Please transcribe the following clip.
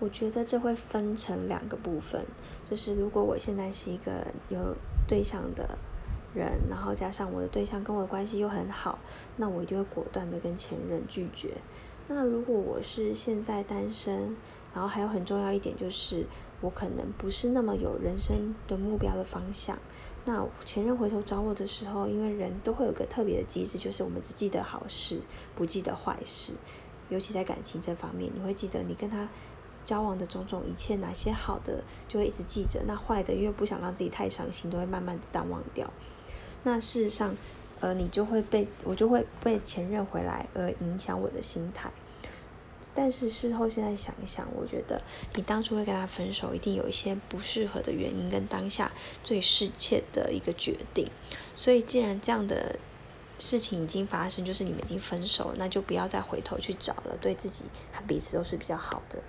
我觉得这会分成两个部分，就是如果我现在是一个有对象的人，然后加上我的对象跟我的关系又很好，那我一定会果断的跟前任拒绝。那如果我是现在单身，然后还有很重要一点就是我可能不是那么有人生的目标的方向，那前任回头找我的时候，因为人都会有个特别的机制，就是我们只记得好事，不记得坏事，尤其在感情这方面，你会记得你跟他。交往的种种一切，哪些好的就会一直记着，那坏的因为不想让自己太伤心，都会慢慢的淡忘掉。那事实上，呃，你就会被我就会被前任回来而影响我的心态。但是事后现在想一想，我觉得你当初会跟他分手，一定有一些不适合的原因，跟当下最适切的一个决定。所以既然这样的事情已经发生，就是你们已经分手，那就不要再回头去找了，对自己和彼此都是比较好的。